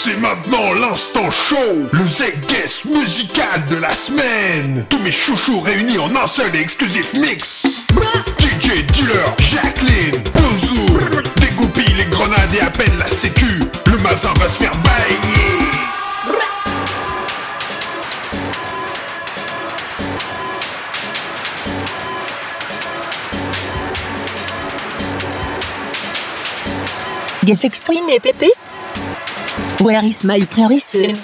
C'est maintenant l'instant show, le Z-Guest musical de la semaine. Tous mes chouchous réunis en un seul et exclusif mix. DJ Dealer, Jacqueline, Bouzou Dégoupille les grenades et appelle la sécu. Le mazin va se faire bailler. Gefex Twin et Pépé Where is my priority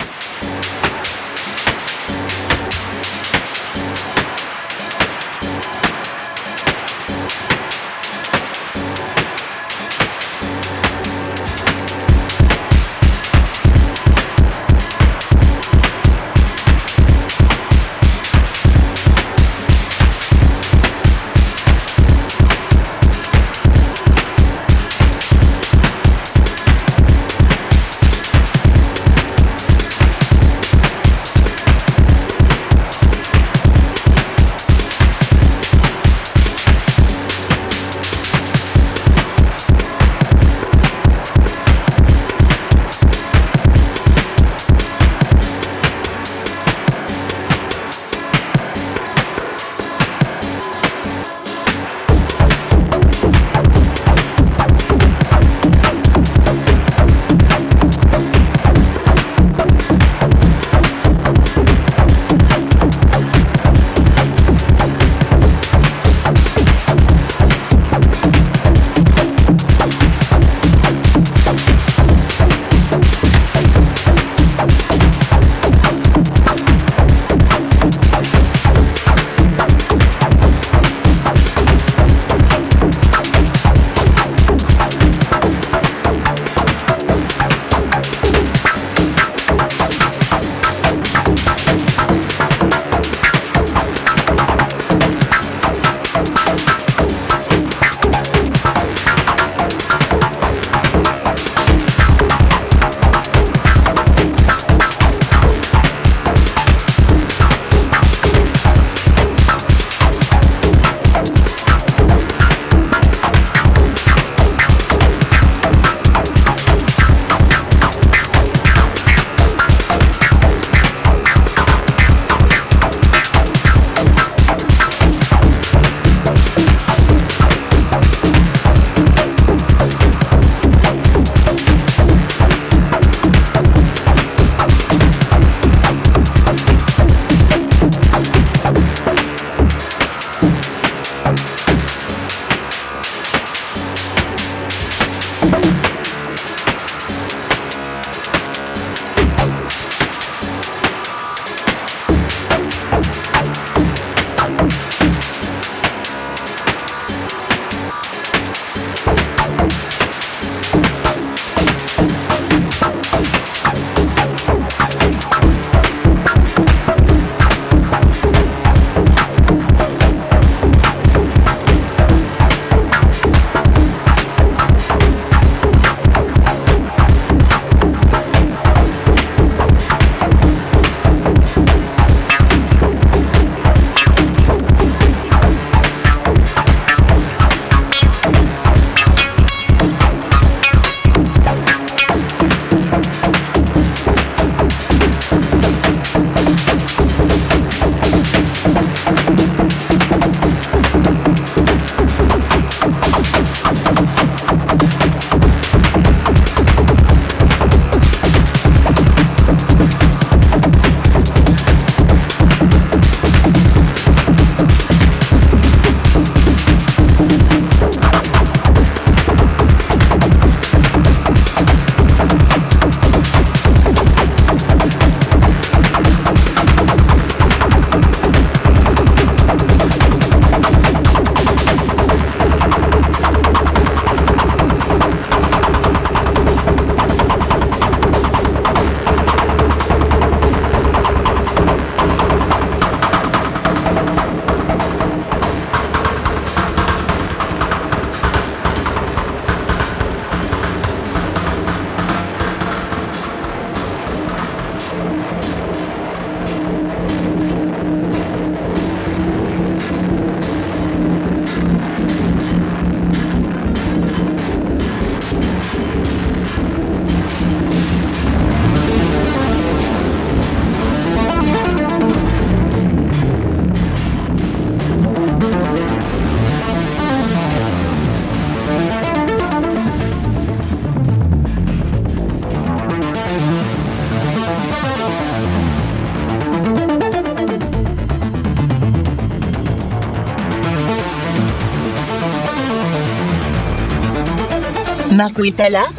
Marco Itala,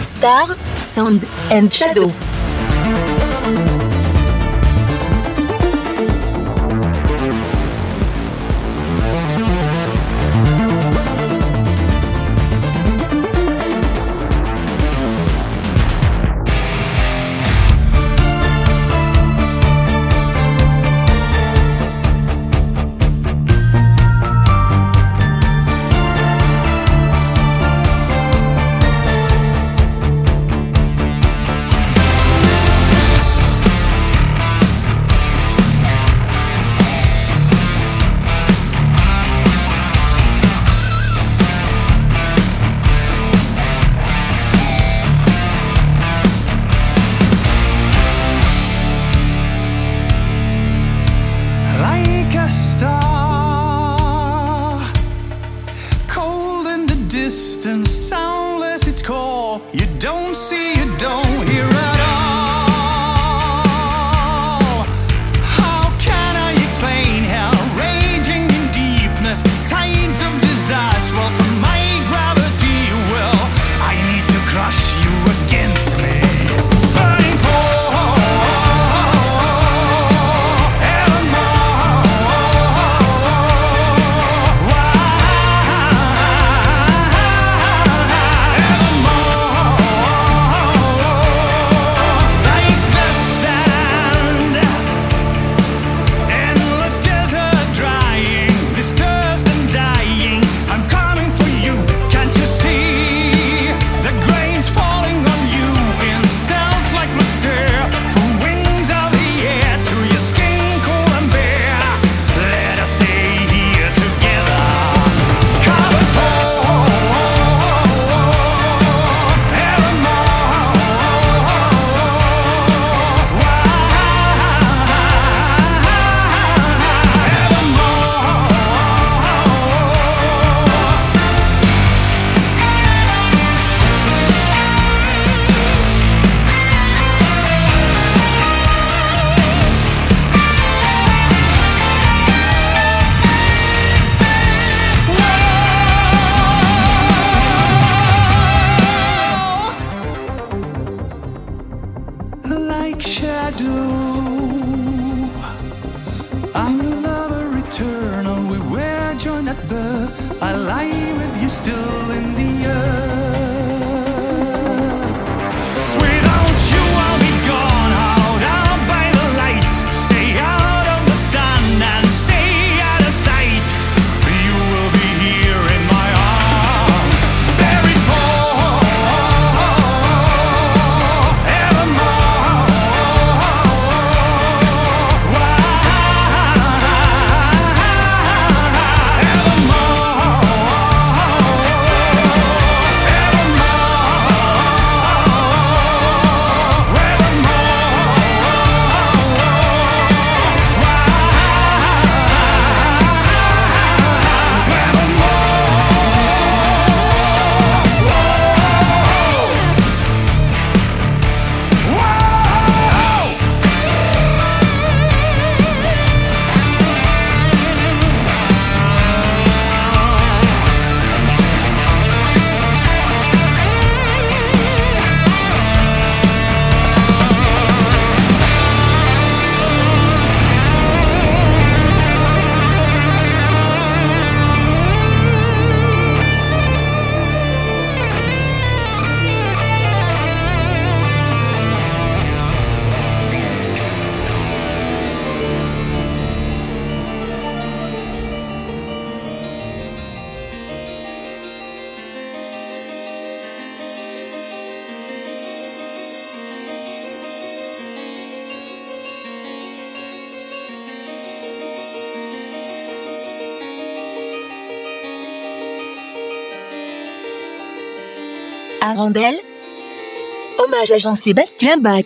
Star, Sound and Shadow. You don't see Hommage à Jean-Sébastien Bach.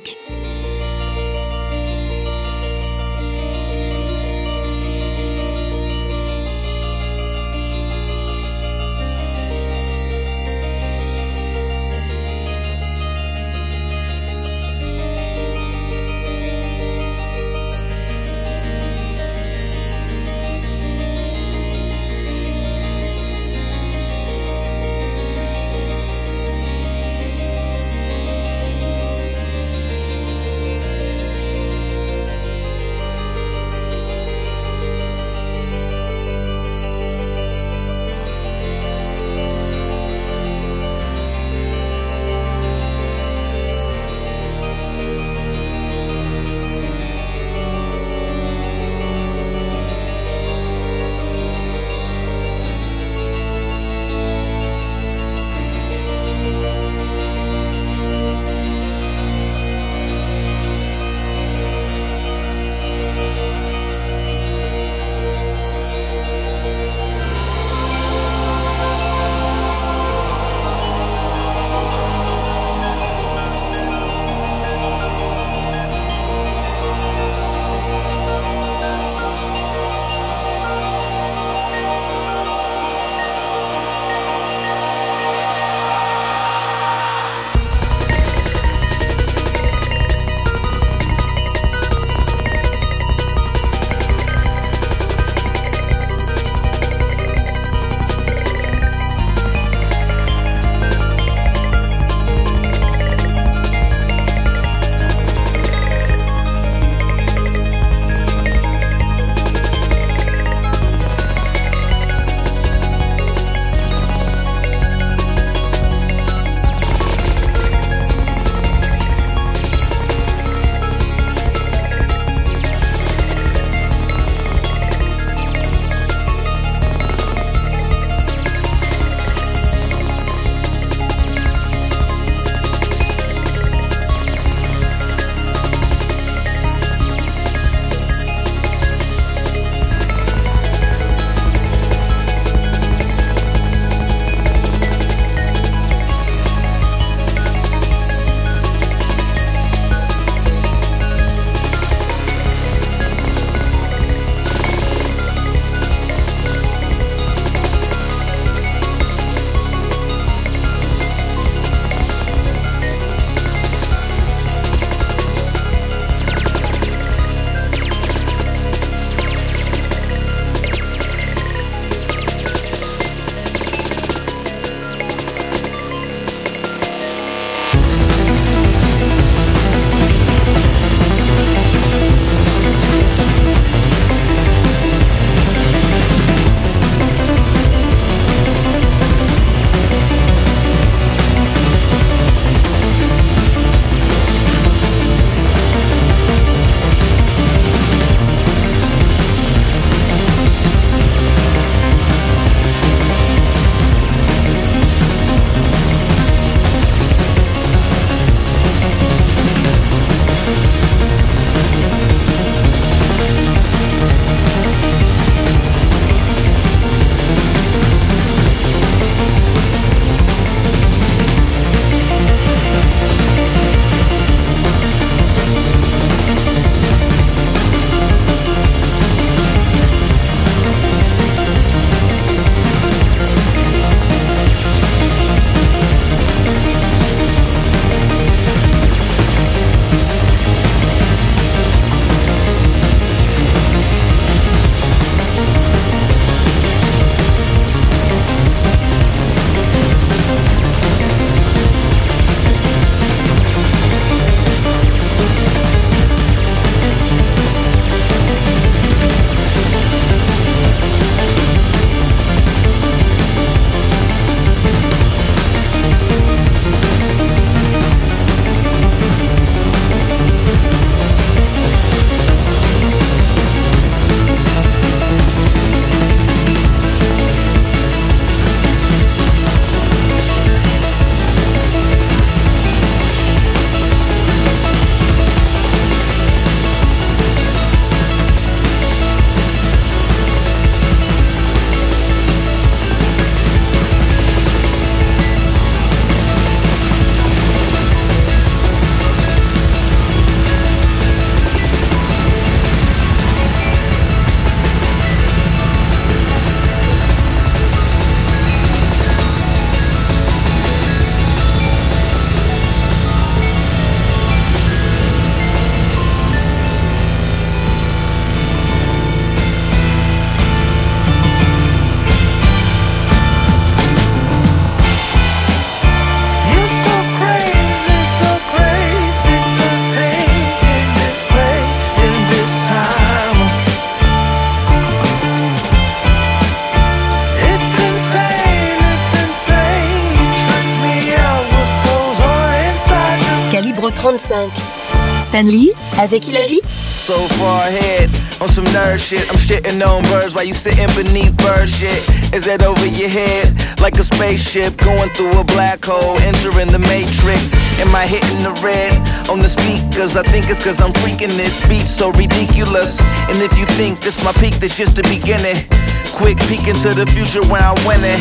Stanley, avec Ilagi. So far ahead, on some nerd shit. I'm shitting on birds while you sitting beneath bird shit. Is that over your head? Like a spaceship going through a black hole, entering the matrix. Am I hitting the red on the speakers? I think it's cause I'm freaking this beat so ridiculous. And if you think this my peak, this just the beginning. Quick peek into the future where I'm winning.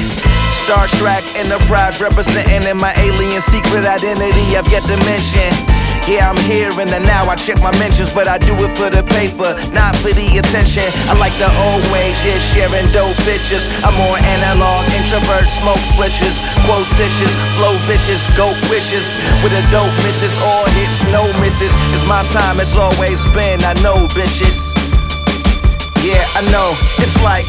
Star Trek Enterprise representing in my alien secret identity I've yet to mention. Yeah, I'm here in the now. I check my mentions, but I do it for the paper, not for the attention. I like the old ways, yeah, sharing dope bitches. I'm more analog, introvert, smoke switches, quotitious, flow vicious, goat wishes. With a dope misses, all hits, no misses. It's my time, it's always been. I know, bitches. Yeah, I know. It's like.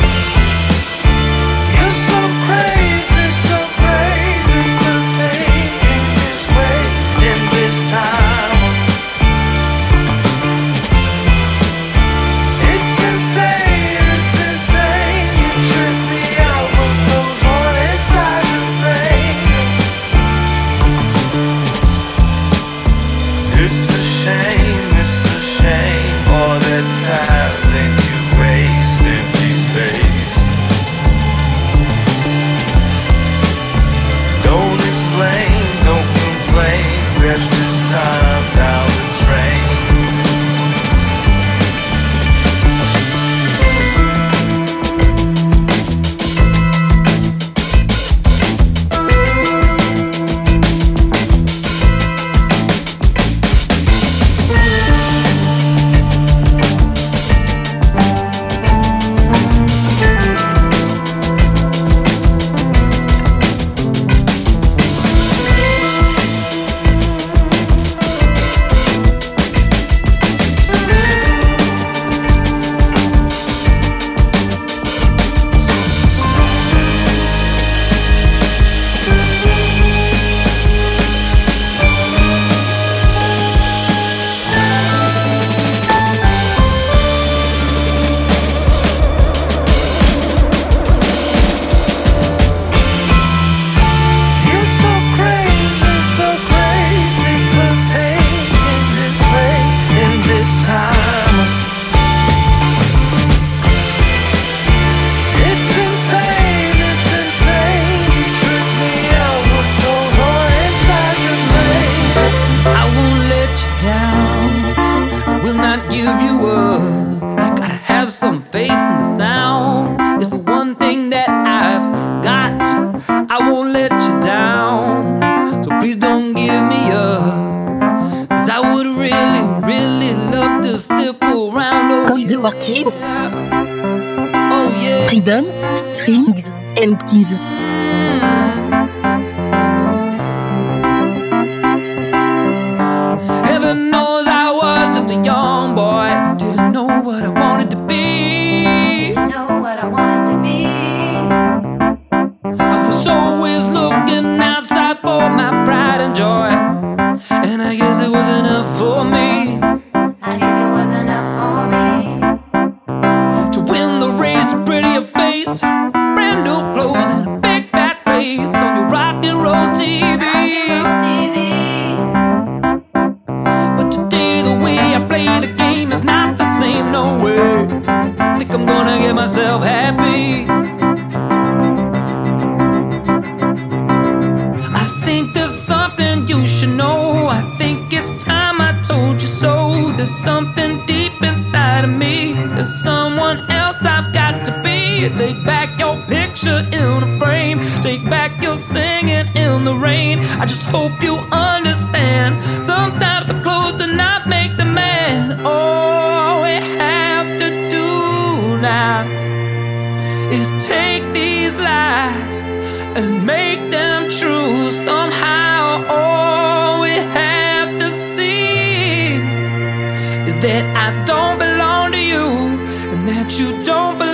Faith in the sound. It's the one thing that I've got. I won't let you down. So please don't give me up. Cause I would really, really love to stick around. Oh, Comme The Kids, oh yeah. Freedom, Strings and Keys. Is take these lies and make them true somehow. All we have to see is that I don't belong to you and that you don't belong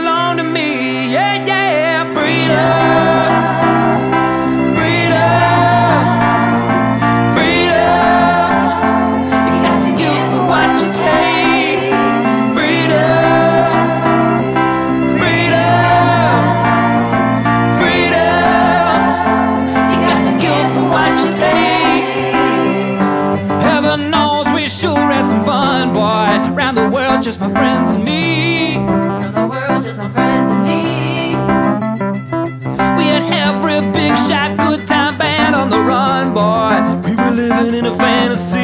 in a fantasy.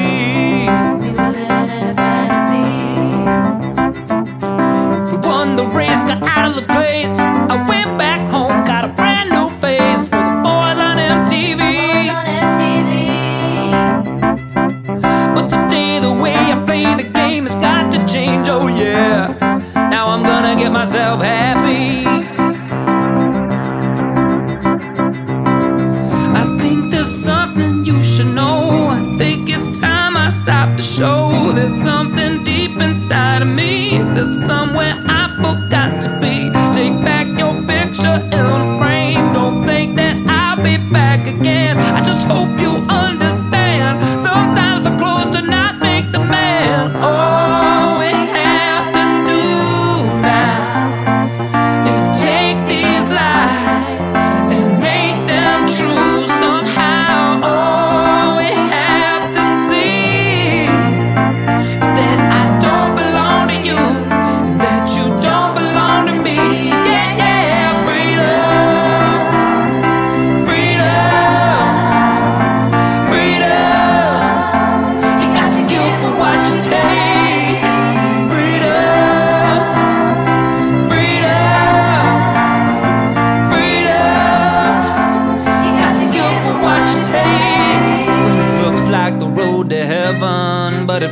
Again.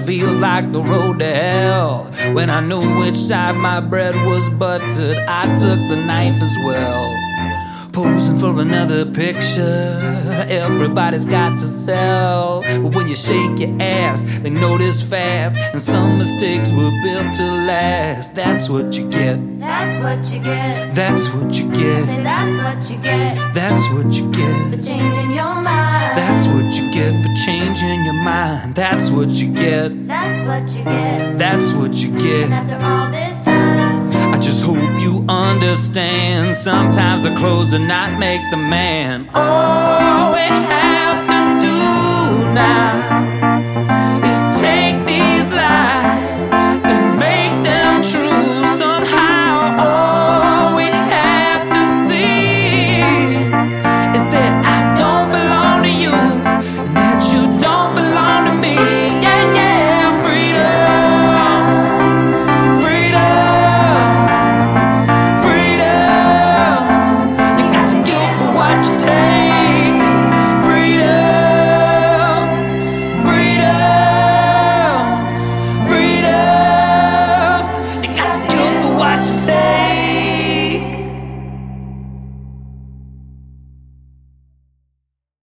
Feels like the road to hell. When I knew which side my bread was buttered, I took the knife as well. Posing for another picture, everybody's got to sell. But when you shake your ass, they notice fast, and some mistakes were built to last. That's what you get. That's what you get. That's what you get. Say that's what you get That's what you get. for changing your mind. That's what you get for changing your mind. That's what you get. That's what you get. That's what you get. After all this time, just hope you understand. Sometimes the clothes do not make the man. Have